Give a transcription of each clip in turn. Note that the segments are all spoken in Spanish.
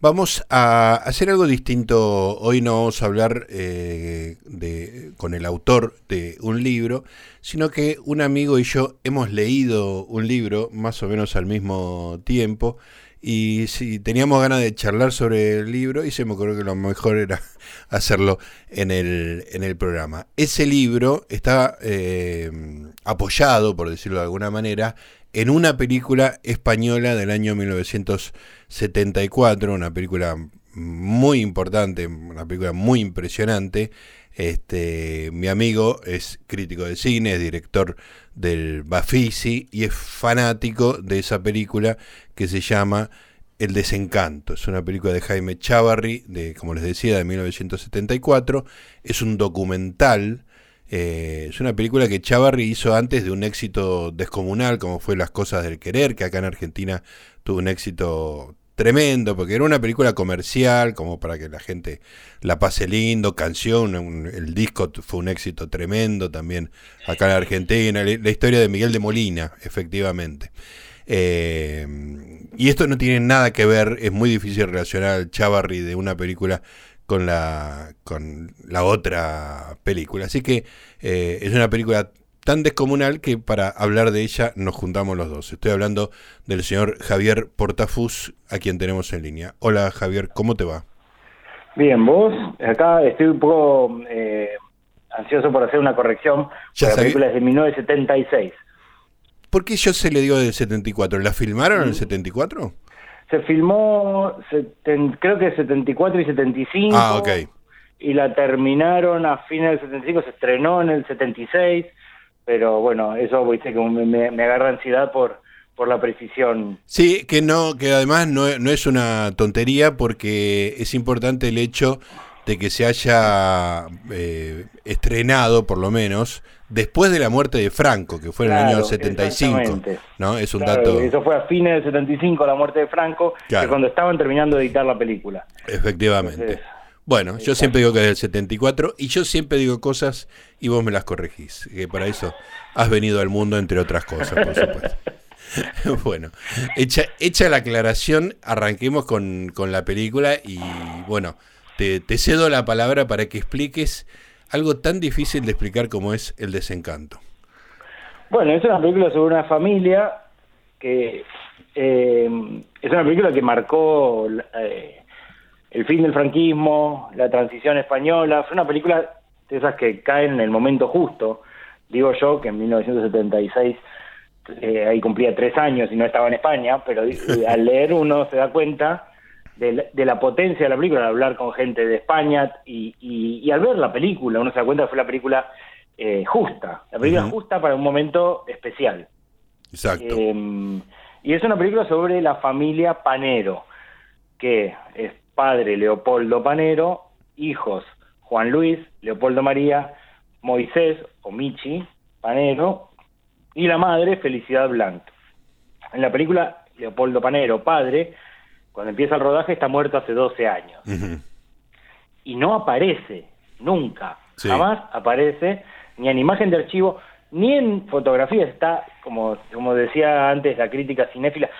Vamos a hacer algo distinto. Hoy no vamos a hablar eh, de, con el autor de un libro, sino que un amigo y yo hemos leído un libro más o menos al mismo tiempo y si teníamos ganas de charlar sobre el libro y se me ocurrió que lo mejor era hacerlo en el, en el programa. Ese libro está eh, apoyado, por decirlo de alguna manera, en una película española del año 1974, una película muy importante, una película muy impresionante. Este, mi amigo es crítico de cine, es director del Bafisi y es fanático de esa película que se llama El desencanto. Es una película de Jaime Chavarri, de, como les decía, de 1974. Es un documental eh, es una película que Chavarri hizo antes de un éxito descomunal, como fue Las Cosas del Querer, que acá en Argentina tuvo un éxito tremendo, porque era una película comercial, como para que la gente la pase lindo, canción, el disco fue un éxito tremendo también acá en Argentina, la, historia de Miguel de Molina, efectivamente. Eh, y esto no tiene nada que ver, es muy difícil relacionar al Chavarri de una película con la, con la otra película. Así que eh, es una película tan descomunal que para hablar de ella nos juntamos los dos. Estoy hablando del señor Javier Portafus, a quien tenemos en línea. Hola Javier, ¿cómo te va? Bien, vos, acá estoy un poco eh, ansioso por hacer una corrección. La película es de 1976. ¿Por qué yo se le digo del 74? ¿La filmaron en el 74? Se filmó, creo que 74 y 75. Ah, ok. Y la terminaron a fines del 75, se estrenó en el 76, pero bueno, eso viste que me, me, agarra ansiedad por, por la precisión. Sí, que no, que además no, no es una tontería porque es importante el hecho de que se haya eh, estrenado, por lo menos, después de la muerte de Franco, que fue en el año 75. ¿no? Es un dato. Eso fue a fines del 75, la muerte de Franco, que cuando estaban terminando de editar la película. Efectivamente. bueno, yo siempre digo que es del 74 y yo siempre digo cosas y vos me las corregís. Que para eso has venido al mundo, entre otras cosas, por supuesto. bueno, hecha, hecha la aclaración, arranquemos con, con la película y bueno te, cedo la palabra para que expliques algo tan difícil de explicar como es el desencanto. Bueno, es una película sobre una familia que eh, es una película que marcó eh, el fin del franquismo, la transición española. Fue una película de esas que caen en el momento justo. Digo yo que en 1976 eh, ahí cumplía tres años y no estaba en España, pero al leer uno se da cuenta de la, potencia de la película, al hablar con gente de España y, y, al ver la película, uno se da cuenta que fue la película eh, justa, la película justa para un momento especial. Exacto. Em, y es una película sobre la familia Panero, que es padre Leopoldo Panero, hijos Juan Luis, Leopoldo María, Moisés o Michi Panero y la madre Felicidad Blanco. En la película, Leopoldo Panero, padre, cuando empieza el rodaje está muerto hace 12 años. Y no aparece, nunca, jamás aparece, ni en imagen de archivo, ni en fotografía está, como, como decía antes la crítica cinéfila,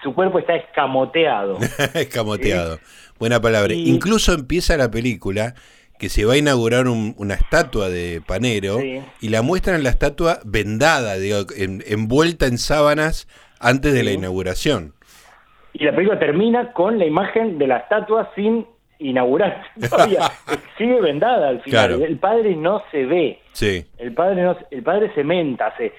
su cuerpo está escamoteado. escamoteado, buena palabra. Incluso empieza la película que se va a inaugurar una estatua de Panero y la muestran la estatua vendada, digo, envuelta en sábanas antes de la inauguración. Y la película termina con la imagen de la estatua sin inaugurar todavía. Sigue vendada al final. El padre no se ve. Sí. El padre no, el padre se menta. Se,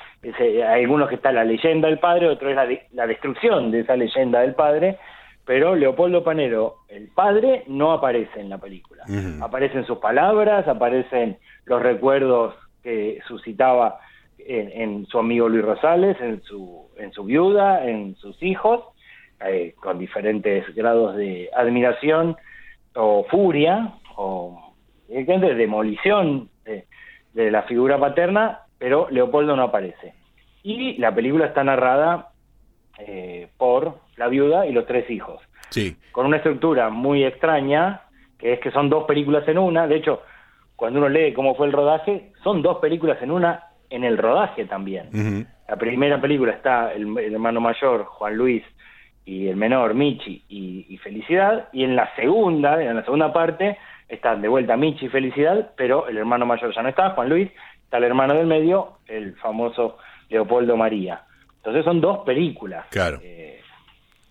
hay algunos que está la leyenda del padre, otro es la, la destrucción de esa leyenda del padre. Pero Leopoldo Panero, el padre, no aparece en la película. Aparecen sus palabras, aparecen los recuerdos que suscitaba en, en, su amigo Luis Rosales, en su, en su viuda, en sus hijos, eh, con diferentes grados de admiración o furia o de demolición de, la figura paterna, pero Leopoldo no aparece. Y la película está narrada eh, por la viuda y los tres hijos. Sí. Con una estructura muy extraña, que es que son dos películas en una. De hecho, cuando uno lee cómo fue el rodaje, son dos películas en una en el rodaje también. La primera película está el, hermano mayor, Juan Luis, y el menor Michi y, y Felicidad, y en la segunda, en la segunda parte, están de vuelta Michi y Felicidad, pero el hermano mayor ya no está, Juan Luis, está el hermano del medio, el famoso Leopoldo María. Entonces son dos películas. Claro. Eh,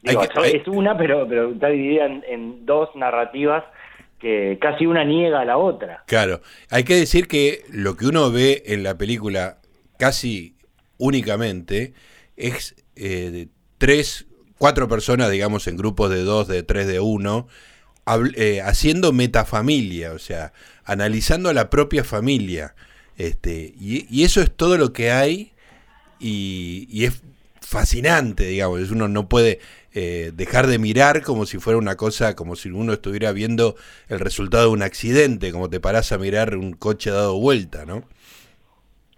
digo, Hay que- so- hay- Es una, pero, pero está dividida en, en dos narrativas que casi una niega a la otra. Claro, hay que decir que lo que uno ve en la película casi únicamente es eh, de tres, cuatro personas, digamos, en grupos de dos, de tres, de uno, eh, haciendo metafamilia, o sea, analizando a la propia familia. Este, y, eso es todo lo que hay y, es fascinante, digamos, uno no puede eh, dejar de mirar como si fuera una cosa, como si uno estuviera viendo el resultado de un accidente, como te parás a mirar un coche dado vuelta, ¿no?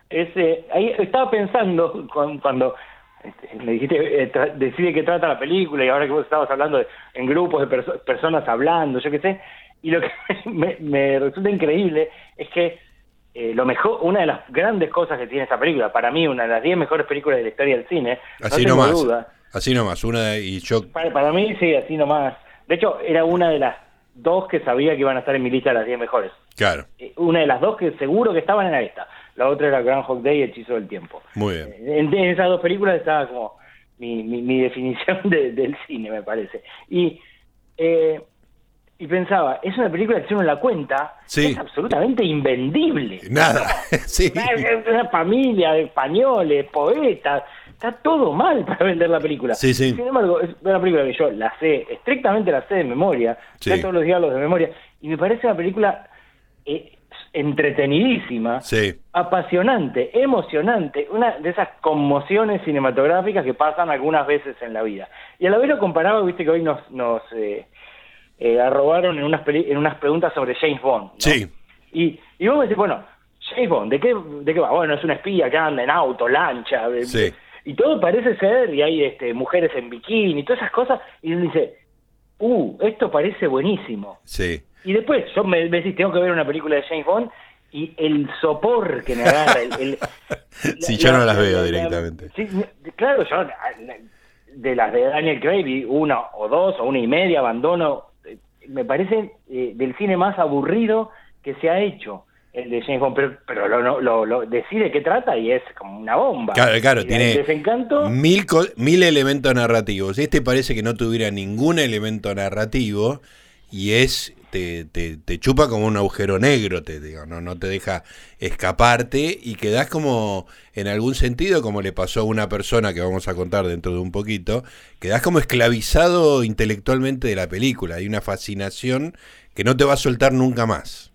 Ese, ahí estaba pensando cuando me dijiste, eh, decide qué trata la película y ahora que vos estabas hablando de- en grupos de perso- personas hablando, yo qué sé, y lo que me, me resulta increíble es que eh, lo mejor, una de las grandes cosas que tiene esta película, para mí una de las 10 mejores películas de la historia del cine, Así no tengo nomás. duda, Así nomás, una de- y yo para, para mí sí, así nomás. De hecho, era una de las dos que sabía que iban a estar en mi lista de las 10 mejores. Claro, Eh, Una de las dos que seguro que estaban en esta. La otra era Groundhog Day y Hechizo del Tiempo. muy bien. Eh, En, en esas dos películas estaba como mi, mi, mi definición de- del cine, me parece. Y, eh, y pensaba, es una película que si uno la cuenta, Sí. es absolutamente invendible. Nada, sí. Es una familia de españoles, poetas, está todo mal para vender la película. Sí, sí. Sin embargo, es una película que yo la sé, estrictamente la sé de memoria, Sí. sé todos los diálogos de memoria, y me parece una película eh, entretenidísima, Sí, apasionante, emocionante, una de esas conmociones cinematográficas que pasan algunas veces en la vida. Y a la vez lo comparaba, viste que hoy nos, nos eh, eh, arrobaron en unas, peli- en unas preguntas sobre James Bond. ¿no? sí, Y, y vos me decís, bueno, James Bond, ¿de qué, ¿de qué va? Bueno, es una espía que anda en auto, lancha, Sí. y todo parece ser, y hay este, mujeres en bikini, y todas esas cosas, y uno dice, uh, esto parece buenísimo. sí. Y después, yo me, me decís, tengo que ver una película de James Bond, y el sopor que me agarra, el... el- Sí, la- yo no la- las la- veo la- directamente. sí, claro, yo de las de Daniel Craig una o dos o una y media, abandono, eh, me parece eh, del cine más aburrido que se ha hecho el de James Bond, pero, pero lo, lo, lo- decide qué trata y es como una bomba. Claro, claro, Y tiene desencanto, mil, mil elementos narrativos. Este parece que no tuviera ningún elemento narrativo y es te, te, te chupa como un agujero negro, te digo, no, no te deja escaparte y quedás como, en algún sentido, como le pasó a una persona que vamos a contar dentro de un poquito, quedás como esclavizado intelectualmente de la película. Hay una fascinación que no te va a soltar nunca más.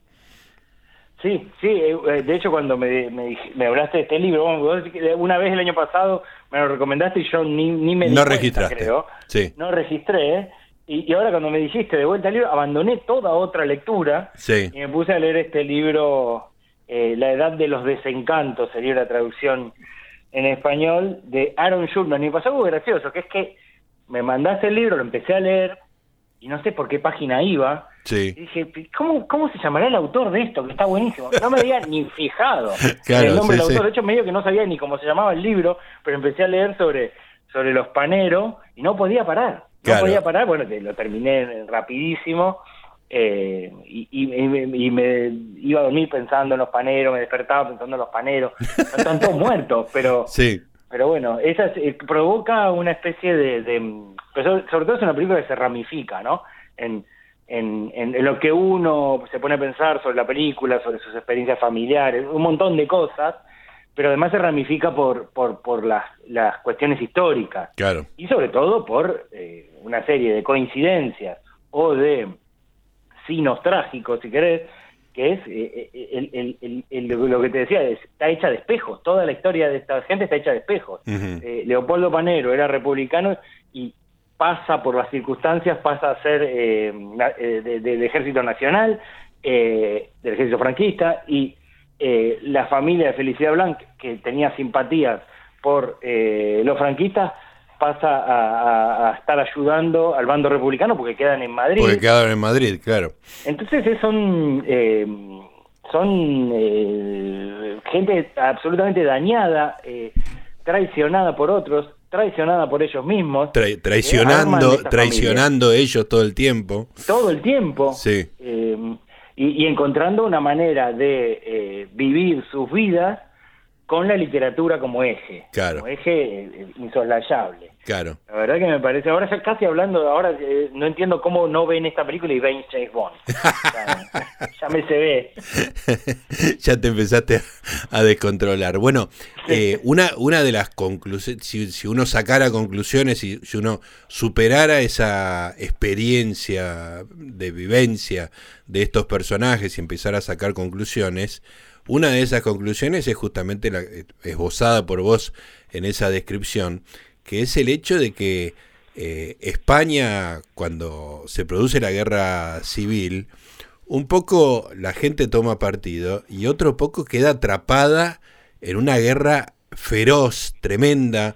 Sí, sí, eh, eh, de hecho cuando me, me, me hablaste de este libro, una vez el año pasado me lo recomendaste y yo ni, ni me di No cuenta, registraste. creo. Sí. No registré, ¿eh? Y, y ahora cuando me dijiste de vuelta al libro, abandoné toda otra lectura Sí. y me puse a leer este libro, eh, La Edad de los Desencantos, sería la traducción en español, de Aaron Schulman. Y pasó algo gracioso, que es que me mandaste el libro, lo empecé a leer y no sé por qué página iba. Sí. Y dije, ¿cómo, ¿cómo se llamará el autor de esto? Que está buenísimo. No me había ni fijado Claro, en el nombre sí, del autor. De hecho, medio que no sabía ni cómo se llamaba el libro, pero empecé a leer sobre, sobre los paneros y no podía parar. No Claro. podía parar. Bueno, lo terminé rapidísimo. eh, y, y- y me- y me iba a dormir pensando en los paneros, me despertaba pensando en los paneros. Están todos muertos, pero Sí. pero bueno, esa es- eh, provoca una especie de, de- pero sobre, sobre todo es una película que se ramifica, ¿no? En, en, en- en lo que uno se pone a pensar sobre la película, sobre sus experiencias familiares, un montón de cosas, pero además se ramifica por, por, por las, las cuestiones históricas Claro. y sobre todo por eh, una serie de coincidencias o de signos trágicos, si querés, que es eh, eh, el, el- el- lo que te decía, es- está hecha de espejos, toda la historia de esta gente está hecha de espejos. Eh, Leopoldo Panero era republicano y pasa por las circunstancias, pasa a ser eh, na- eh, de- del ejército nacional, eh, del ejército franquista, y eh, la familia de Felicidad Blanc, que tenía simpatías por eh, los franquistas, pasa a, a- a estar ayudando al bando republicano porque quedan en Madrid. Porque quedaron en Madrid, claro. Entonces eh, son eh, son eh, gente absolutamente dañada, eh, traicionada por otros traicionada por ellos mismos. traicionando traicionando ellos todo el tiempo. Todo el tiempo. Sí. Eh, y, encontrando una manera de eh, vivir sus vidas con la literatura como eje. Claro. Como eje insoslayable. Claro. La verdad que me parece, ahora ya casi hablando, ahora eh, no entiendo cómo no ven esta película y ven James Bond. ya, me se ve. ya te empezaste a descontrolar. Bueno, eh, una, una de las conclusiones, si, uno sacara conclusiones y si uno superara esa experiencia de vivencia de estos personajes y empezara a sacar conclusiones, una de esas conclusiones es justamente la esbozada por vos en esa descripción, que es el hecho de que eh, España, cuando se produce la guerra civil, un poco la gente toma partido y otro poco queda atrapada en una guerra feroz, tremenda,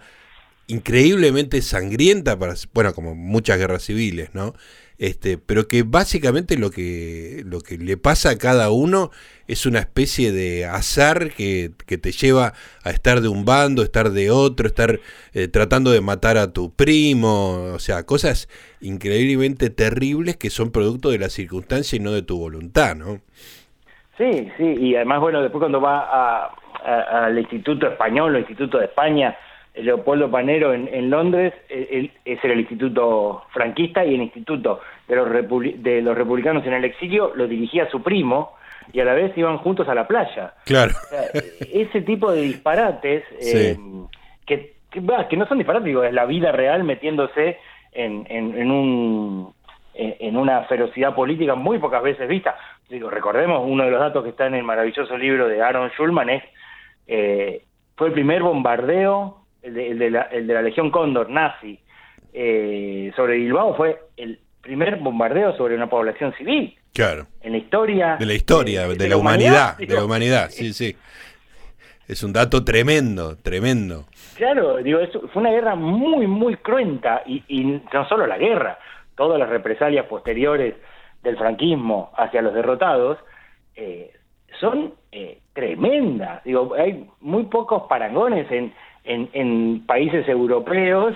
increíblemente sangrienta, para, bueno, como muchas guerras civiles, ¿no? Este, pero que básicamente lo que, lo que le pasa a cada uno es una especie de azar que, te lleva a estar de un bando, estar de otro, estar eh, tratando de matar a tu primo, o sea, cosas increíblemente terribles que son producto de la circunstancia y no de tu voluntad, ¿no? Sí, sí, y además, bueno, después cuando va al Instituto Español o Instituto de España, Leopoldo Panero en, Londres, ese era el instituto franquista y el instituto de los, de los republicanos en el exilio lo dirigía su primo y a la vez iban juntos a la playa. Claro. ese tipo de disparates eh, que, que, no son disparates, digo, es la vida real metiéndose en, en, un en una ferocidad política muy pocas veces vista. Digo, recordemos, uno de los datos que está en el maravilloso libro de Aaron Schulman es, eh, fue el primer bombardeo el de, la, el de la Legión Cóndor, nazi, eh, sobre Bilbao fue el primer bombardeo sobre una población civil. Claro. En la historia. De la historia, de, la, humanidad, de la humanidad, sí, sí. Es un dato tremendo, tremendo. Claro, digo, eso fue una guerra muy, muy cruenta y, y no solo la guerra, todas las represalias posteriores del franquismo hacia los derrotados eh, son eh, tremendas. Digo, hay muy pocos parangones en, en, países europeos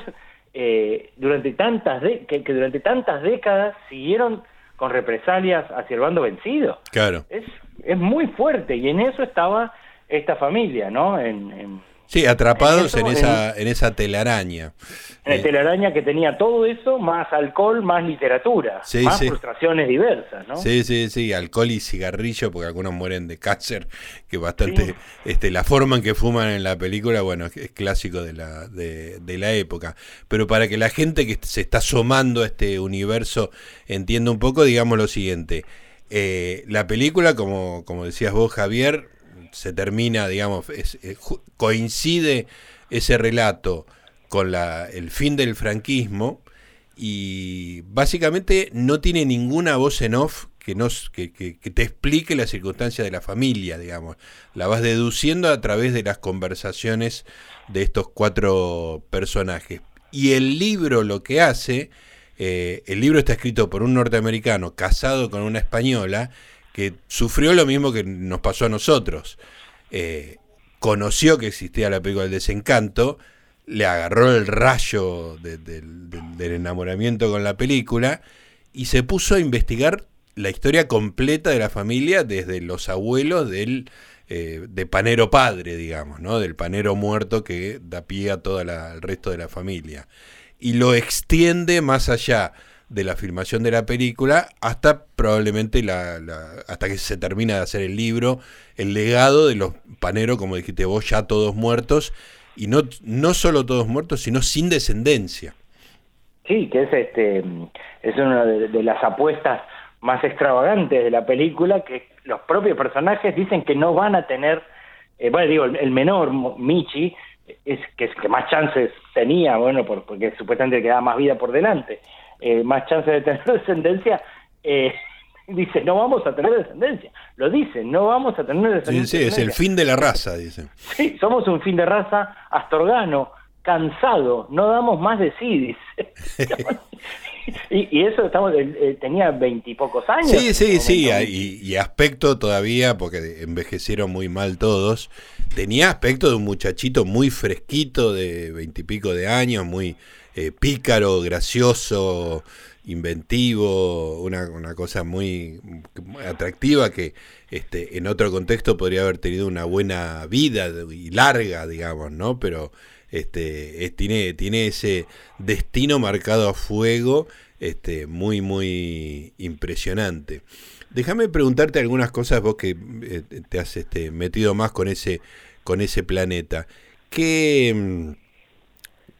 eh, durante tantas que, durante tantas décadas siguieron con represalias hacia el bando vencido. Claro. Es, es muy fuerte y en eso estaba esta familia, ¿no? en Sí, atrapados en, esa, en, esa telaraña. En la eh, telaraña que tenía todo eso, más alcohol, más literatura, más frustraciones diversas, ¿no? Sí, sí, sí, alcohol y cigarrillo, porque algunos mueren de cáncer, que bastante, este, la forma en que fuman en la película, bueno, es clásico de la, de, de la época. Pero para que la gente que se está asomando a este universo entienda un poco, digamos lo siguiente. Eh, la película, como, como decías vos, Javier, se termina, digamos, eh, coincide ese relato con la, el fin del franquismo y básicamente no tiene ninguna voz en off que, nos, que, que, te explique la circunstancia de la familia, digamos. La vas deduciendo a través de las conversaciones de estos cuatro personajes. Y el libro lo que hace, eh, el libro está escrito por un norteamericano casado con una española, que sufrió lo mismo que nos pasó a nosotros. Eh, conoció que existía la película del desencanto, le agarró el rayo del enamoramiento con la película y se puso a investigar la historia completa de la familia desde los abuelos del eh, de panero padre, digamos, ¿no? Del panero muerto que da pie a todo el resto de la familia. Y lo extiende más allá de la filmación de la película hasta probablemente la, hasta que se termina de hacer el libro, el legado de los paneros, como dijiste vos, ya todos muertos, y no, no solo todos muertos, sino sin descendencia. Sí, que es este es una de, las apuestas más extravagantes de la película, que los propios personajes dicen que no van a tener, eh, bueno, digo, el, menor, Michi, es que es que más chances tenía, bueno, porque supuestamente quedaba más vida por delante eh, más chance de tener descendencia, eh, dice, no vamos a tener descendencia. Lo dice, no vamos a tener descendencia. Sí, sí, es el fin de la raza, dice. Sí, somos un fin de raza astorgano, cansado, no damos más de sí, dice. y, eso estamos eh, tenía veintipocos años. Sí, sí, sí, y, aspecto todavía, porque envejecieron muy mal todos, tenía aspecto de un muchachito muy fresquito de veintipico de años, muy eh, pícaro, gracioso, inventivo, una, una cosa muy, atractiva que este, en otro contexto podría haber tenido una buena vida y larga, digamos, ¿no? Pero este, tiene, tiene ese destino marcado a fuego este, muy, muy impresionante. Déjame preguntarte algunas cosas, vos que eh, te has este, metido más con ese, con ese planeta. ¿Qué, mm,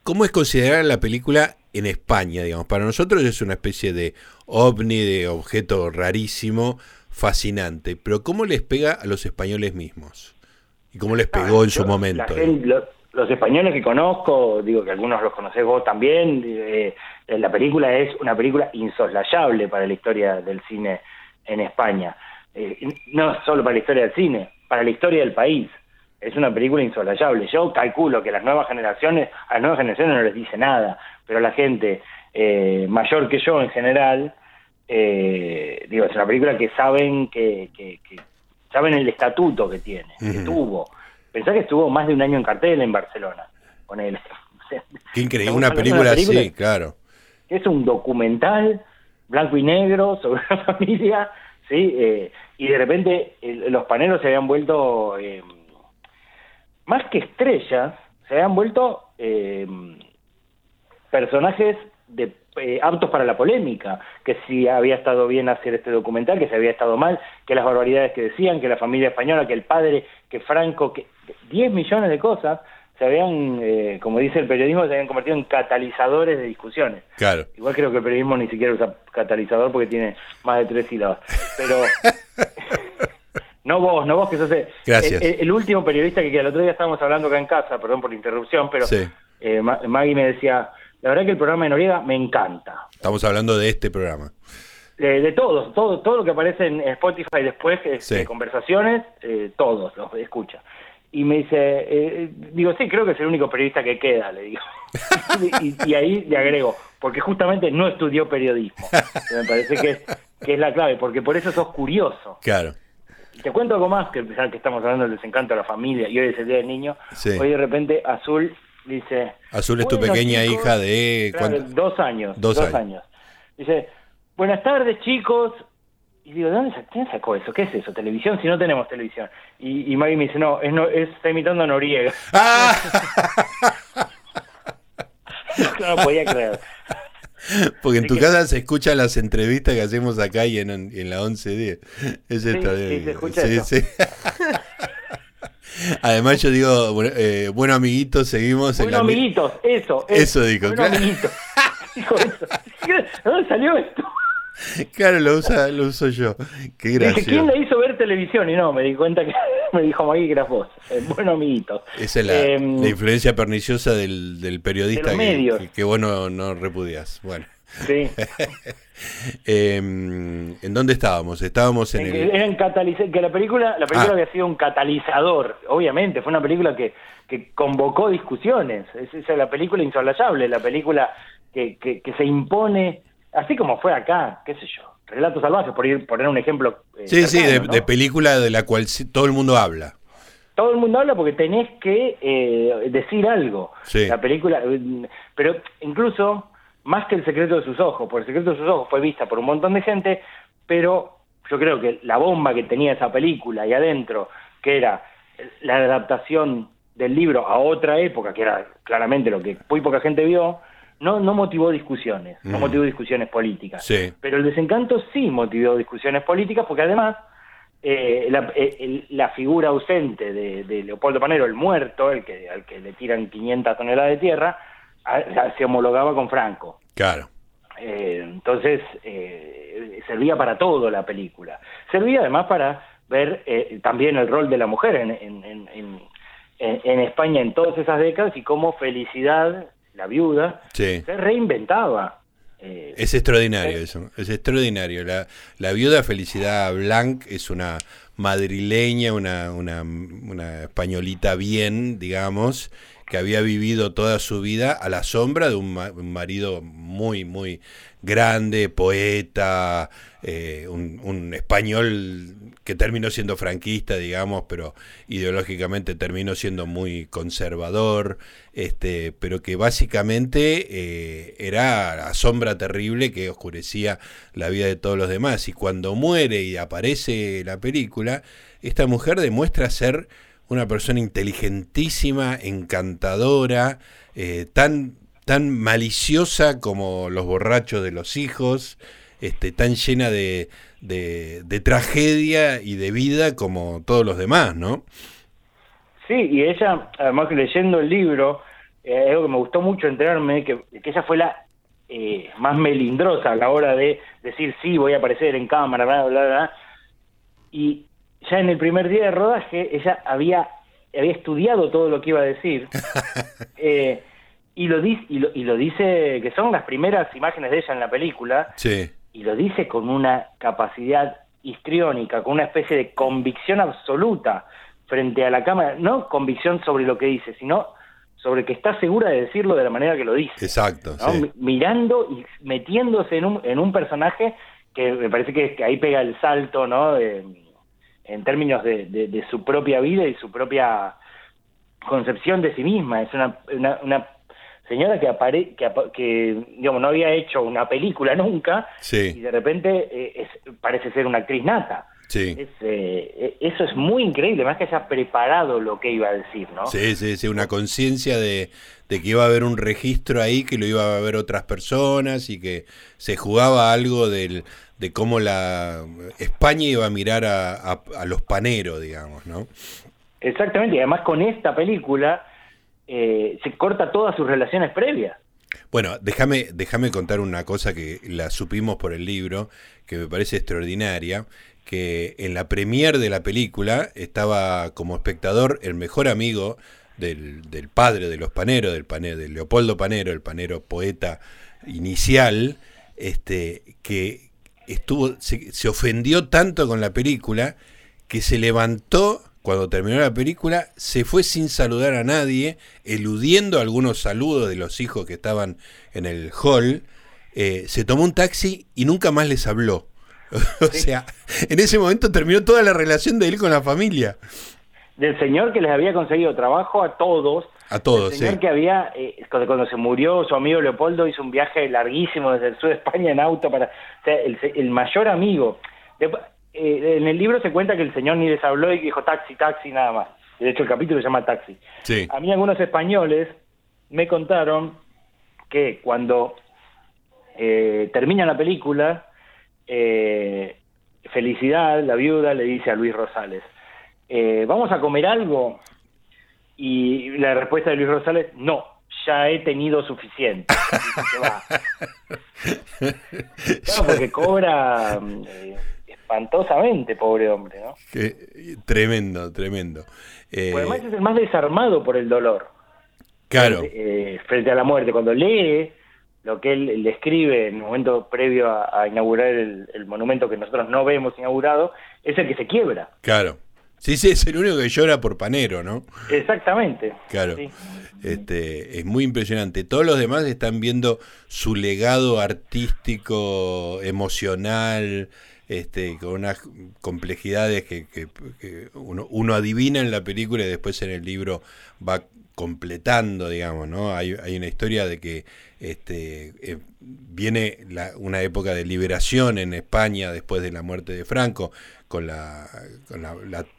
¿Cómo es considerar la película en España, digamos. Para nosotros es una especie de ovni, de objeto rarísimo, fascinante. Pero ¿cómo les pega a los españoles mismos? ¿Y cómo les pegó en su momento? Los, españoles que conozco, digo que algunos los conocés vos también, eh, la película es una película insoslayable para la historia del cine en España. Eh, no solo para la historia del cine, para la historia del país es una película insolayable. Yo calculo que las nuevas generaciones, a las nuevas generaciones no les dice nada, pero la gente eh, mayor que yo en general, eh, digo, es una película que saben que, que, saben el estatuto que tiene, que tuvo. Pensá que estuvo más de un año en cartel en Barcelona con él. Qué increíble, una película, así, claro. Es un documental blanco y negro sobre una familia, ¿sí? Eh, y de repente los panelos se habían vuelto más que estrellas, se habían vuelto eh, personajes de, eh, aptos para la polémica, que si había estado bien hacer este documental, que si había estado mal, que las barbaridades que decían, que la familia española, que el padre, que Franco, que 10 millones de cosas se habían, eh, como dice el periodismo, se habían convertido en catalizadores de discusiones. Claro. Igual creo que el periodismo ni siquiera usa catalizador porque tiene más de tres sílabas. Pero No vos, no vos, que sos el, último periodista que. El otro día estábamos hablando acá en casa, perdón por la interrupción, pero eh, Maggie me decía, la verdad que el programa de Noriega me encanta. Estamos hablando de este programa. de todos, todo, todo lo que aparece en Spotify después, de conversaciones, eh, todos los escucha. Y me dice, eh, digo, sí, creo que es el único periodista que queda, le digo. y, ahí le agrego, porque justamente no estudió periodismo. me parece que es, que es la clave, porque por eso sos curioso. Claro. Te cuento algo más, que que estamos hablando del desencanto de la familia y hoy es el Día del Niño. Hoy de repente Azul dice... Azul es tu pequeña hija de... dos años. Dos, años. Dice, buenas tardes chicos. Y digo, ¿de dónde quién sacó eso? ¿Qué es eso? ¿Televisión? Si no tenemos televisión. Y, y Maggie me dice, no, es, no, es está imitando a Noriega. ¡Ah! no podía creer. Porque en tu casa se escuchan las entrevistas que hacemos acá y en, en la 1110. Es sí, sí, se escucha sí, Además yo digo, bueno, eh, bueno amiguitos, seguimos bueno, en la... amiguitos, eso. Eso, dijo. Bueno claro. amiguitos. Dijo eso. ¿De dónde salió esto? Claro, lo, usa, lo uso yo. Qué gracioso. ¿quién le hizo ver televisión? Y no, me di cuenta que me dijo Magui que eras vos. Eh, bueno, amiguito. Esa es la, em, la, influencia perniciosa del, del periodista de que, que, que, vos no, no repudias. Bueno. Sí. eh, ¿En dónde estábamos? Estábamos en, en el... Que, que la película, la película ah. había sido un catalizador, obviamente, fue una película que, que convocó discusiones. Es, es la película insolayable, la película que, que, que se impone así como fue acá, qué sé yo, Relatos Salvajes, por ir, poner un ejemplo. Eh, sí, sí, de, película de la cual todo el mundo habla. Todo el mundo habla porque tenés que eh, decir algo. La película, eh, pero incluso más que El secreto de sus ojos, porque El secreto de sus ojos fue vista por un montón de gente, pero yo creo que la bomba que tenía esa película ahí adentro, que era la adaptación del libro a otra época, que era claramente lo que muy poca gente vio, no, no motivó discusiones, no mm. motivó discusiones políticas. Pero el desencanto sí motivó discusiones políticas porque además eh, eh, la, figura ausente de, Leopoldo Panero, el muerto, el que, al que le tiran 500 toneladas de tierra, se homologaba con Franco. Claro. Eh, entonces, servía para todo la película. Servía además para ver también el rol de la mujer en, en, en, en España en todas esas décadas y cómo felicidad la viuda, se reinventaba. Eh, es extraordinario eso, es extraordinario. La, la viuda Felicidad Blanc es una madrileña, una, una, una españolita bien, digamos, que había vivido toda su vida a la sombra de un, marido muy, muy grande, poeta, eh, un, español que terminó siendo franquista, digamos, pero ideológicamente terminó siendo muy conservador, este, pero que básicamente eh, era la sombra terrible que oscurecía la vida de todos los demás. Y cuando muere y aparece la película, esta mujer demuestra ser una persona inteligentísima, encantadora, eh, tan, tan maliciosa como los borrachos de los hijos, este, tan llena de, de, tragedia y de vida como todos los demás, ¿no? Sí, y ella, además que leyendo el libro, eh, algo que me gustó mucho enterarme, que, que ella fue la eh, más melindrosa a la hora de decir sí, voy a aparecer en cámara, bla, bla, bla. Y ya en el primer día de rodaje, ella había, había estudiado todo lo que iba a decir. eh, y lo, dice, y, lo, y lo dice, que son las primeras imágenes de ella en la película. Sí y lo dice con una capacidad histriónica, con una especie de convicción absoluta frente a la cámara, no convicción sobre lo que dice, sino sobre que está segura de decirlo de la manera que lo dice. Exacto. Mirando y metiéndose en un, en un personaje que me parece que, ahí pega el salto, ¿no? En términos de, de, su propia vida y su propia concepción de sí misma. Es una, una señora que, apare que, que digamos, no había hecho una película nunca y de repente eh, parece ser una actriz nata. Sí. Es, eh, eso es muy increíble, más que haya preparado lo que iba a decir, ¿no? Sí, sí, sí, una conciencia de, que iba a haber un registro ahí, que lo iba a ver otras personas y que se jugaba algo del, de cómo la España iba a mirar a, a los paneros, digamos, ¿no? Exactamente, y además con esta película eh, se corta todas sus relaciones previas. Bueno, déjame, déjame contar una cosa que la supimos por el libro, que me parece extraordinaria, que en la premier de la película estaba como espectador el mejor amigo del, del padre de los paneros, del panero, de Leopoldo Panero, el panero poeta inicial, este, que estuvo, se, se ofendió tanto con la película que se levantó cuando terminó la película, se fue sin saludar a nadie, eludiendo algunos saludos de los hijos que estaban en el hall, eh, se tomó un taxi y nunca más les habló. o sea, en ese momento terminó toda la relación de él con la familia. Del señor que les había conseguido trabajo a todos. A todos, el señor que había, eh, cuando, se murió su amigo Leopoldo, hizo un viaje larguísimo desde el sur de España en auto para. O sea, el, el mayor amigo. Eh, en el libro se cuenta que el señor ni les habló y dijo taxi, taxi, nada más. De hecho, el capítulo se llama Taxi. A mí algunos españoles me contaron que cuando eh, termina la película, eh, Felicidad, la viuda, le dice a Luis Rosales, ¿vamos a comer algo? Y la respuesta de Luis Rosales, no, ya he tenido suficiente. claro, porque cobra espantosamente, pobre hombre, ¿no? tremendo, tremendo. Eh, además es el más desarmado por el dolor. Claro. Eh, frente a la muerte, cuando lee lo que él le escribe en el momento previo a, inaugurar el, monumento que nosotros no vemos inaugurado, es el que se quiebra. Claro. Sí, sí, es el único que llora por Panero, ¿no? Exactamente. Claro. Este, es muy impresionante. Todos los demás están viendo su legado artístico, emocional, este, con unas complejidades que, uno, adivina en la película y después en el libro va completando, digamos, ¿no? Hay, una historia de que este, eh, viene una época de liberación en España después de la muerte de Franco, con la,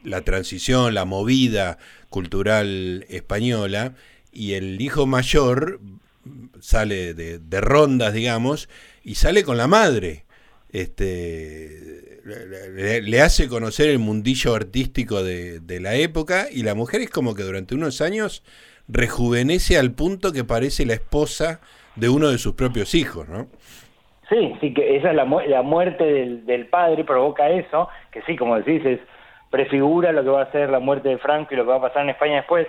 la, transición, la movida cultural española, y el hijo mayor sale de, de rondas, digamos, y sale con la madre este, le, hace conocer el mundillo artístico de, la época y la mujer es como que durante unos años rejuvenece al punto que parece la esposa de uno de sus propios hijos, ¿no? Sí, sí, que esa es la, la muerte del, padre, provoca eso, que sí, como decís, es, prefigura lo que va a ser la muerte de Franco y lo que va a pasar en España después.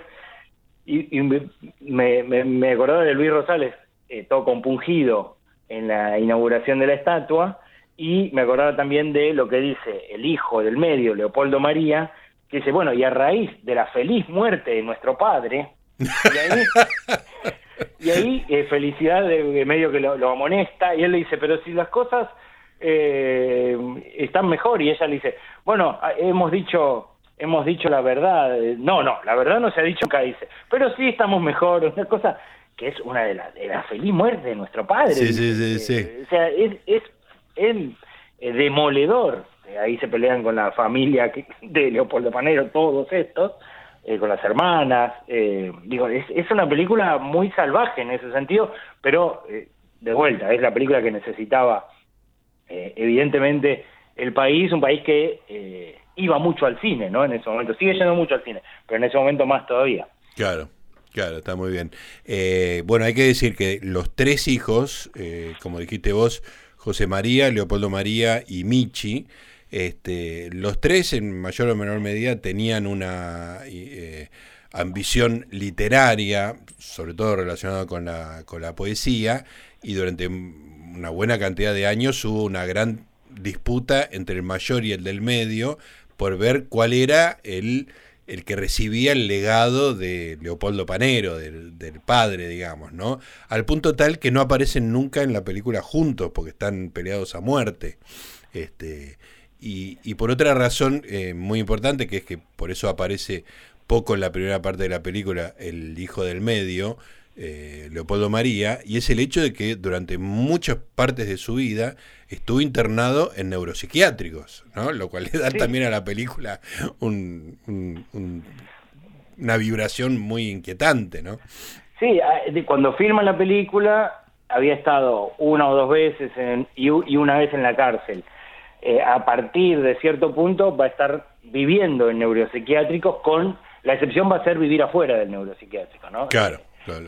Y, me, me, acordaba de Luis Rosales, eh, todo compungido en la inauguración de la estatua, y me acordaba también de lo que dice el hijo del medio, Leopoldo María, que dice, bueno, y a raíz de la feliz muerte de nuestro padre, Y ahí, eh, felicidad de, medio que lo, amonesta y él le dice, pero si las cosas eh, están mejor y ella le dice, bueno, hemos dicho hemos dicho la verdad. No, no, la verdad no se ha dicho nunca, dice. Pero sí estamos mejor, una cosa que es una de las de la feliz muerte de nuestro padre. Sí, sí, sí, sí. O sea, es, es, es demoledor. Ahí se pelean con la familia de Leopoldo Panero, todos estos. Eh, con las hermanas. Eh, digo, es, es, una película muy salvaje en ese sentido, pero eh, de vuelta, es la película que necesitaba, evidentemente, el país, un país que iba mucho al cine, ¿no? En ese momento, sigue yendo mucho al cine, pero en ese momento más todavía. Claro. Claro, está muy bien. bueno, hay que decir que los tres hijos, como dijiste vos, José María, Leopoldo María y Michi, este, los tres, en mayor o menor medida, tenían una eh, ambición literaria, sobre todo relacionada con la, con la poesía, y durante una buena cantidad de años hubo una gran disputa entre el mayor y el del medio por ver cuál era el, el que recibía el legado de Leopoldo Panero, del, del, padre, digamos, ¿no? Al punto tal que no aparecen nunca en la película juntos, porque están peleados a muerte. Este, y, por otra razón eh, muy importante, que es que por eso aparece poco en la primera parte de la película el hijo del medio, eh, Leopoldo María, y es el hecho de que durante muchas partes de su vida estuvo internado en neuropsiquiátricos, ¿no? lo cual le da también a la película una vibración muy inquietante. ¿no? Sí, cuando filma la película había estado una o dos veces y una vez en la cárcel. Eh, a partir de cierto punto va a estar viviendo en neuropsiquiátricos con la excepción va a ser vivir afuera del neuropsiquiátrico, ¿no? Claro.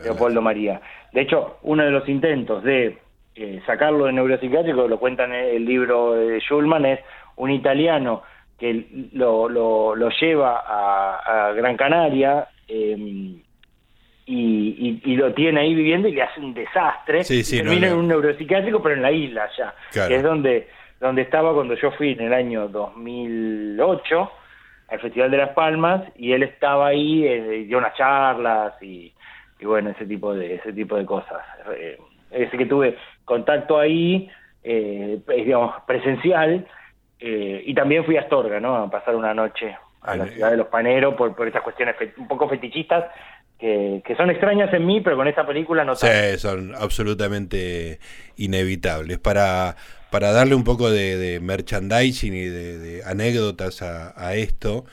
Leopoldo María. De hecho, uno de los intentos de eh, sacarlo del neuropsiquiátrico, lo cuenta en el libro de Schulman, es un italiano que lo, lo, lleva a, Gran Canaria em, y, y, lo tiene ahí viviendo y le hace un desastre. Sí, sí, termina en un neuropsiquiátrico, pero en la isla ya, que es donde donde estaba cuando yo fui en el año 2008 al Festival de Las Palmas y él estaba ahí, eh, dio unas charlas y, bueno, ese tipo de ese tipo de cosas. Eh, ese que tuve contacto ahí, eh, digamos, presencial, eh, y también fui a Astorga, ¿no? A pasar una noche a la ciudad de los Paneros por, por estas cuestiones un poco fetichistas que, que, son extrañas en mí, pero con esta película no Sí, son absolutamente inevitables. Para, para darle un poco de, merchandising y de, anécdotas a, esto,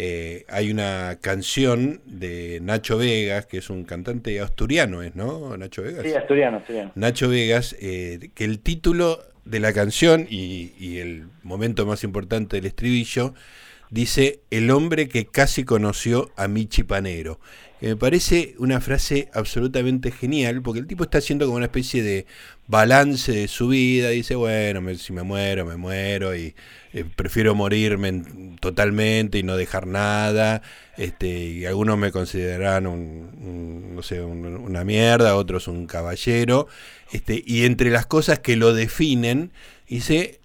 eh, hay una canción de Nacho Vegas, que es un cantante asturiano, ¿es, no? Nacho Vegas. Sí, asturiano, asturiano. Nacho Vegas, eh, que el título de la canción y, y el momento más importante del estribillo dice El hombre que casi conoció a Michi Panero me parece una frase absolutamente genial, porque el tipo está haciendo como una especie de balance de su vida, dice, bueno, si me muero, me muero, y eh, prefiero morirme totalmente y no dejar nada, este, y algunos me considerarán un, no sé, una mierda, otros un caballero, este, y entre las cosas que lo definen, dice,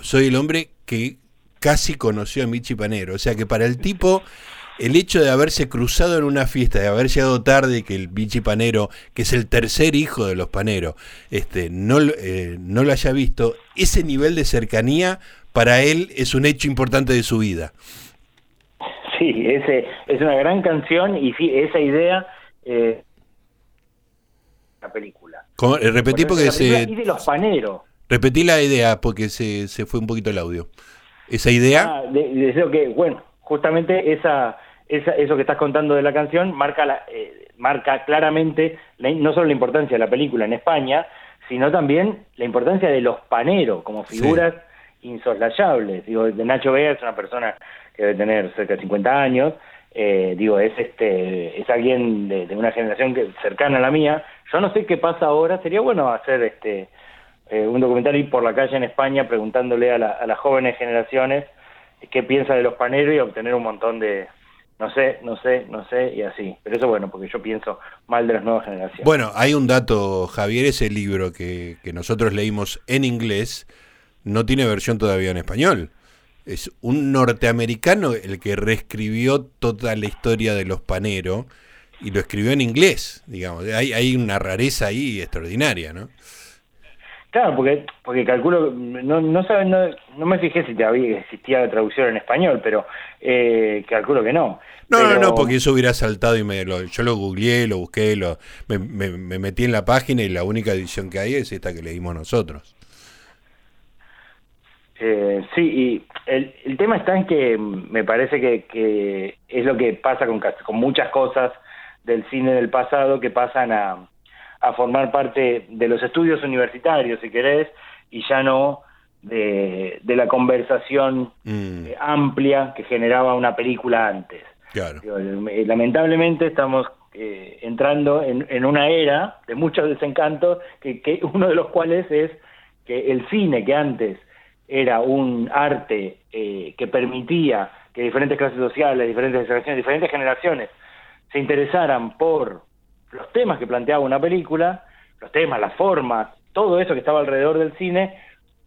soy el hombre que casi conoció a Michi Panero, o sea que para el tipo el hecho de haberse cruzado en una fiesta, de haber llegado tarde, que el bichi panero, que es el tercer hijo de los paneros, este, no, eh, no lo haya visto, ese nivel de cercanía para él es un hecho importante de su vida. Sí, ese, es una gran canción y sí, esa idea... Eh, la película. Eh, repetí porque se... Y de los paneros. Repetí la idea porque se, se fue un poquito el audio. Esa idea... Ah, de, que, bueno, justamente esa eso que estás contando de la canción marca, la, eh, marca claramente no solo la importancia de la película en España, sino también la importancia de los paneros como figuras insoslayables. Digo, de Nacho Vega es una persona que debe tener cerca de 50 años, eh, digo, es este es alguien de, una generación que, cercana a la mía. Yo no sé qué pasa ahora, sería bueno hacer este eh, un documental ir por la calle en España preguntándole a, a las jóvenes generaciones qué piensa de los paneros y obtener un montón de, no sé, no sé, no sé, y así. Pero eso bueno, porque yo pienso mal de las nuevas generaciones. Bueno, hay un dato, Javier, ese libro que, que nosotros leímos en inglés no tiene versión todavía en español. Es un norteamericano el que reescribió toda la historia de los paneros y lo escribió en inglés, digamos. Hay, hay una rareza ahí extraordinaria, ¿no? Claro, porque porque calculo, no no, no, no me fijé si todavía existía la traducción en español, pero eh, calculo que no. No, no, no, porque eso hubiera saltado y me lo, yo lo googleé, lo busqué, lo, me, me, metí en la página y la única edición que hay es esta que leímos nosotros. Eh, sí, y el, el tema está en que me parece que, que es lo que pasa con, con muchas cosas del cine del pasado que pasan a, a formar parte de los estudios universitarios, si querés, y ya no de, de la conversación mm. eh, amplia que generaba una película antes. Claro. Eh, lamentablemente estamos eh, entrando en, en, una era de muchos desencantos, que, que uno de los cuales es que el cine que antes era un arte que permitía que diferentes clases sociales, diferentes generaciones, diferentes generaciones se interesaran por los temas que planteaba una película, los temas, las formas, todo eso que estaba alrededor del cine,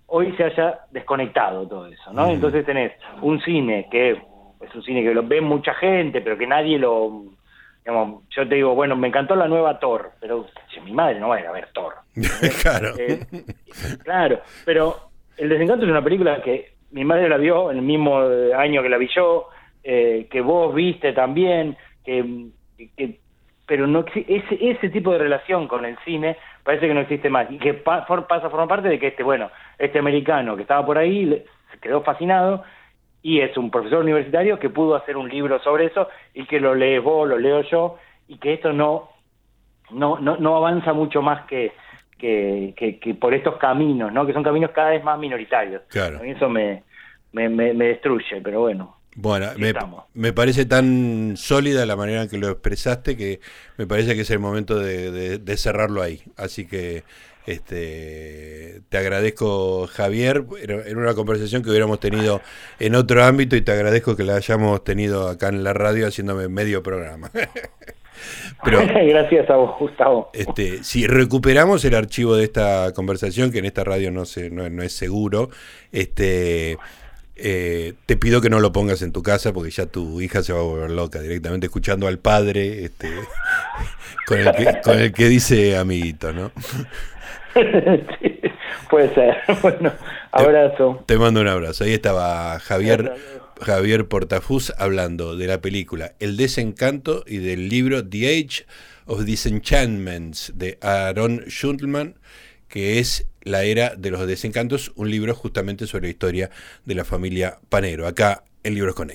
hoy se haya desconectado todo eso, ¿no? Entonces tenés un cine que es un cine que lo ve mucha gente, pero que nadie lo... Digamos, yo te digo, bueno, me encantó la nueva Thor, pero mi madre no va a ir a ver Thor. claro. Eh, claro, pero El Desencanto es una película que mi madre la vio en el mismo año que la vi yo, eh, que vos viste también, que, que pero no ese, ese tipo de relación con el cine parece que no existe más. Y que pasa a formar parte de que este bueno este americano que estaba por ahí se quedó fascinado y es un profesor universitario que pudo hacer un libro sobre eso y que lo lees vos lo leo yo y que esto no no no, no avanza mucho más que que, que, por estos caminos no que son caminos cada vez más minoritarios. Claro. a mí eso me, me, me destruye pero bueno bueno, me, parece tan sólida la manera en que lo expresaste que me parece que es el momento de, cerrarlo ahí. Así que este, te agradezco, Javier. Era una conversación que hubiéramos tenido en otro ámbito y te agradezco que la hayamos tenido acá en la radio haciéndome medio programa. Pero, Gracias a vos, Gustavo. Este, si recuperamos el archivo de esta conversación, que en esta radio no, se, no, no es seguro, este eh, te pido que no lo pongas en tu casa porque ya tu hija se va a volver loca directamente escuchando al padre este, con, el que, con el que dice amiguito, ¿no? puede ser. Bueno, abrazo. Te, mando un abrazo. Ahí estaba Javier, Javier Portafus hablando de la película El desencanto y del libro The Age of Disenchantments de Aaron Schultman que es La Era de los Desencantos, un libro justamente sobre la historia de la familia Panero. Acá el libro es con